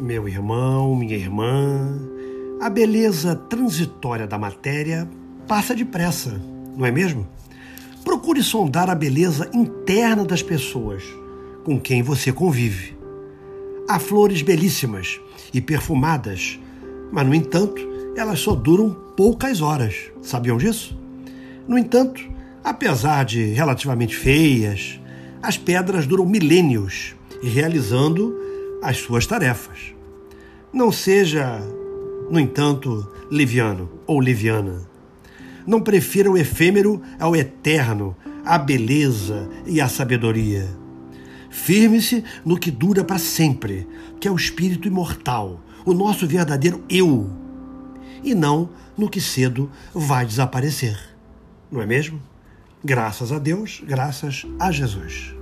Meu irmão, minha irmã, a beleza transitória da matéria passa depressa, não é mesmo? Procure sondar a beleza interna das pessoas com quem você convive. Há flores belíssimas e perfumadas, mas, no entanto, elas só duram poucas horas. Sabiam disso? No entanto, apesar de relativamente feias, as pedras duram milênios e realizando as suas tarefas. Não seja, no entanto, liviano ou liviana. Não prefira o efêmero ao eterno, a beleza e a sabedoria. Firme-se no que dura para sempre, que é o espírito imortal, o nosso verdadeiro eu, e não no que cedo vai desaparecer. Não é mesmo? Graças a Deus, graças a Jesus.